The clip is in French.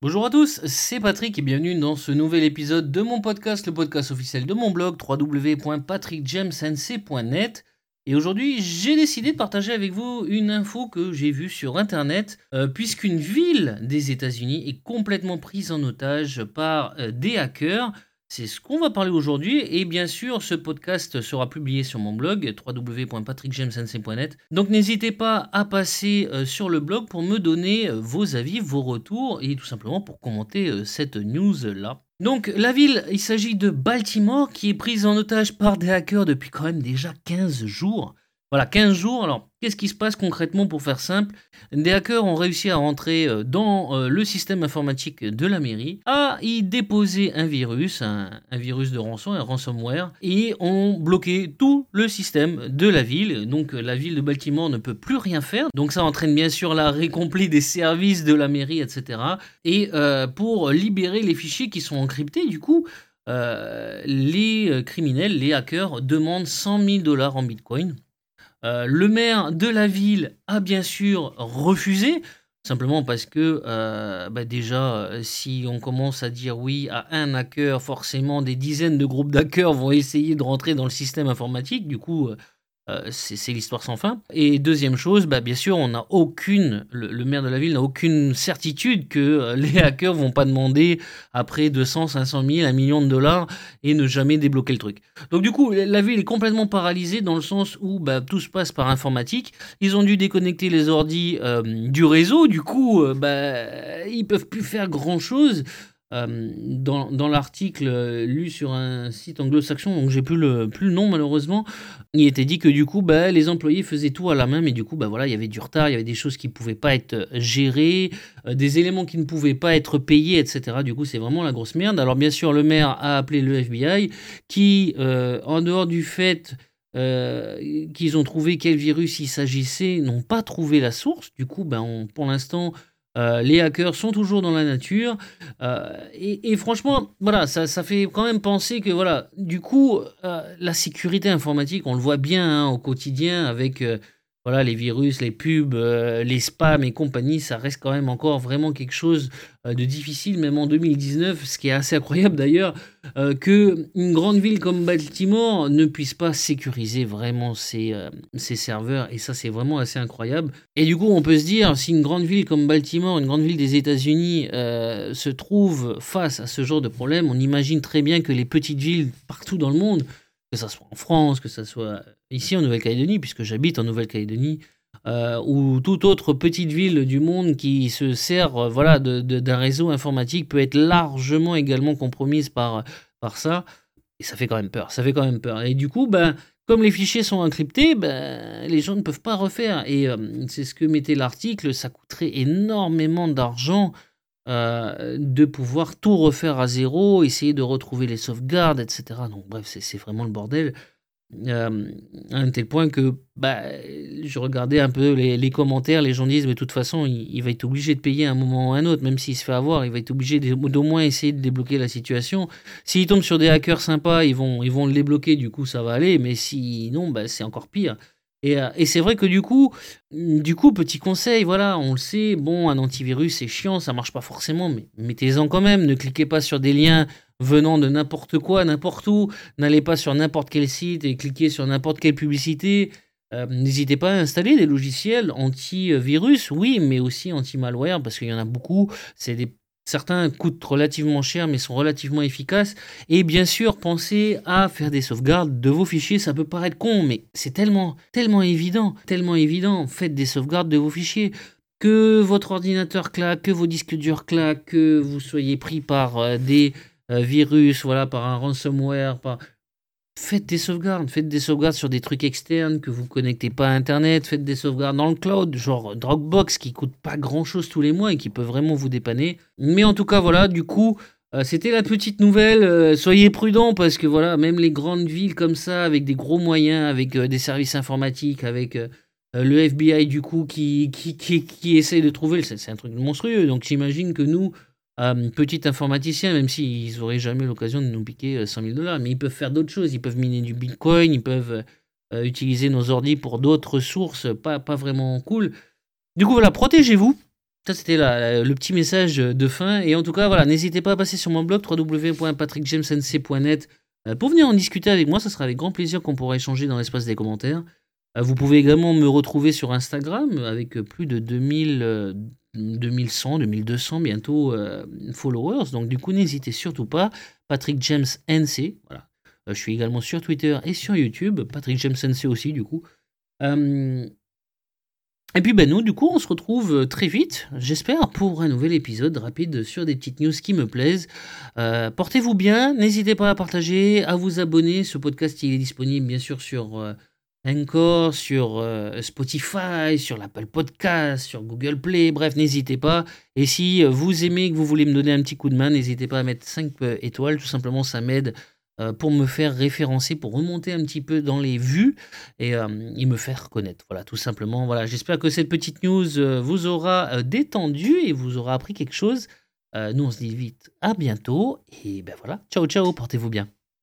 Bonjour à tous, c'est Patrick et bienvenue dans ce nouvel épisode de mon podcast, le podcast officiel de mon blog www.patrickjamesnc.net. Et aujourd'hui, j'ai décidé de partager avec vous une info que j'ai vue sur internet, euh, puisqu'une ville des États-Unis est complètement prise en otage par euh, des hackers. C'est ce qu'on va parler aujourd'hui et bien sûr ce podcast sera publié sur mon blog www.patrickjamesnc.net. Donc n'hésitez pas à passer euh, sur le blog pour me donner euh, vos avis, vos retours et tout simplement pour commenter euh, cette news là. Donc la ville, il s'agit de Baltimore qui est prise en otage par des hackers depuis quand même déjà 15 jours. Voilà, 15 jours. Alors, qu'est-ce qui se passe concrètement pour faire simple? Des hackers ont réussi à rentrer euh, dans euh, le système informatique de la mairie, à y déposer un virus, un, virus de rançon, un ransomware, et ont bloqué tout le système de la ville. Donc, la ville de Baltimore ne peut plus rien faire. Donc, ça entraîne bien sûr la récomplie des services de la mairie, etc. Et euh, pour libérer les fichiers qui sont encryptés, du coup, les criminels, les hackers demandent 100 000 dollars en bitcoin. Euh, le maire de la ville a bien sûr refusé, simplement parce que euh, bah, déjà, euh, si on commence à dire oui à un hacker, forcément des dizaines de groupes d'hackers vont essayer de rentrer dans le système informatique. Du coup, c'est l'histoire sans fin. Et deuxième chose, bah, bien sûr, on n'a aucune, le, maire de la ville n'a aucune certitude que euh, les hackers vont pas demander après 200, 500 000, 1 million de dollars et ne jamais débloquer le truc. Donc du coup, la ville est complètement paralysée dans le sens où bah, tout se passe par informatique. Ils ont dû déconnecter les ordis euh, du réseau, du coup, bah, ils peuvent plus faire grand chose. Euh, dans, l'article euh, lu sur un site anglo-saxon, donc j'ai plus le, plus le nom malheureusement, il était dit que du coup bah, les employés faisaient tout à la main, mais du coup bah, voilà, il y avait du retard, il y avait des choses qui ne pouvaient pas être gérées, euh, des éléments qui ne pouvaient pas être payés, etc. Du coup c'est vraiment la grosse merde. Alors bien sûr le maire a appelé le FBI qui, en dehors du fait qu'ils ont trouvé quel virus il s'agissait, n'ont pas trouvé la source. Du coup, ben, pour l'instant, euh, les hackers sont toujours dans la nature. Euh, et, franchement, voilà, ça, ça, fait quand même penser que, voilà, du coup, euh, la sécurité informatique, on le voit bien hein, au quotidien avec voilà, les virus, les pubs, euh, les spams et compagnie, ça reste quand même encore vraiment quelque chose euh, de difficile, même en 2019, ce qui est assez incroyable d'ailleurs, euh, que une grande ville comme Baltimore ne puisse pas sécuriser vraiment ses, ses serveurs, et ça c'est vraiment assez incroyable. Et du coup, on peut se dire, si une grande ville comme Baltimore, une grande ville des États-Unis, se trouve face à ce genre de problème, on imagine très bien que les petites villes partout dans le monde, que ce soit en France, que ce soit ici en Nouvelle-Calédonie, puisque j'habite en Nouvelle-Calédonie, euh, ou toute autre petite ville du monde qui se sert euh, voilà, d'un réseau informatique peut être largement également compromise par, par ça. Et ça fait quand même peur, ça fait quand même peur. Et du coup, ben, comme les fichiers sont encryptés, ben, les gens ne peuvent pas refaire. Et euh, c'est ce que mettait l'article, ça coûterait énormément d'argent de pouvoir tout refaire à zéro, essayer de retrouver les sauvegardes, etc. Donc bref, c'est vraiment le bordel. Euh, à un tel point que bah, je regardais un peu les, commentaires, les gens disent mais de toute façon il, va être obligé de payer à un moment ou à un autre, même s'il se fait avoir, il va être obligé d'au moins essayer de débloquer la situation. S'il tombe sur des hackers sympas, ils vont, ils vont le débloquer, du coup ça va aller, mais sinon bah, c'est encore pire. Et, euh, et c'est vrai que du coup, du coup, petit conseil, voilà, on le sait, bon, un antivirus c'est chiant, ça marche pas forcément, mais mettez-en quand même, ne cliquez pas sur des liens venant de n'importe quoi, n'importe où. N'allez pas sur n'importe quel site et cliquez sur n'importe quelle publicité. Euh, n'hésitez pas à installer des logiciels anti-virus, oui, mais aussi anti-malware, parce qu'il y en a beaucoup. C'est des Certains coûtent relativement cher mais sont relativement efficaces. Et bien sûr, pensez à faire des sauvegardes de vos fichiers. Ça peut paraître con, mais c'est tellement, tellement évident, tellement évident. Faites des sauvegardes de vos fichiers. Que votre ordinateur claque, que vos disques durs claquent, que vous soyez pris par euh, des euh, virus, voilà, par un ransomware, par... Faites des sauvegardes, faites des sauvegardes sur des trucs externes que vous connectez pas à Internet, faites des sauvegardes dans le cloud, genre Dropbox qui coûte pas grand chose tous les mois et qui peut vraiment vous dépanner. Mais en tout cas, voilà, du coup, euh, c'était la petite nouvelle. Euh, soyez prudents parce que voilà, même les grandes villes comme ça, avec des gros moyens, avec des services informatiques, avec le FBI du coup qui, qui, qui, qui essaye de trouver, c'est un truc monstrueux. Donc j'imagine que nous, euh, petit informaticien, même s'ils n'auraient jamais l'occasion de nous piquer 100 euh, 000 dollars, mais ils peuvent faire d'autres choses. Ils peuvent miner du bitcoin, ils peuvent euh, utiliser nos ordis pour d'autres sources pas, pas vraiment cool. Du coup, voilà, protégez-vous. Ça, c'était le petit message de fin. Et en tout cas, voilà, n'hésitez pas à passer sur mon blog www.patrickjamesnc.net pour venir en discuter avec moi. Ce sera avec grand plaisir qu'on pourra échanger dans l'espace des commentaires. Vous pouvez également me retrouver sur Instagram avec plus de 2000, 2100, 2200 bientôt followers. Donc, du coup, n'hésitez surtout pas. Patrick James NC. Voilà. je suis également sur Twitter et sur YouTube. Patrick James NC aussi, du coup. Et puis ben nous, du coup, on se retrouve euh, très vite, j'espère, pour un nouvel épisode rapide sur des petites news qui me plaisent. Euh, portez-vous bien, n'hésitez pas à partager, à vous abonner. Ce podcast, il est disponible bien sûr sur euh, Encore, sur Spotify, sur l'Apple Podcast, sur Google Play, bref, n'hésitez pas. Et si vous aimez, que vous voulez me donner un petit coup de main, n'hésitez pas à mettre 5 étoiles, tout simplement, ça m'aide euh, pour me faire référencer, pour remonter un petit peu dans les vues et, euh, me faire connaître. Voilà, tout simplement. Voilà, j'espère que cette petite news euh, vous aura détendu et vous aura appris quelque chose. nous, on se dit vite à bientôt et ben voilà, ciao ciao, portez-vous bien.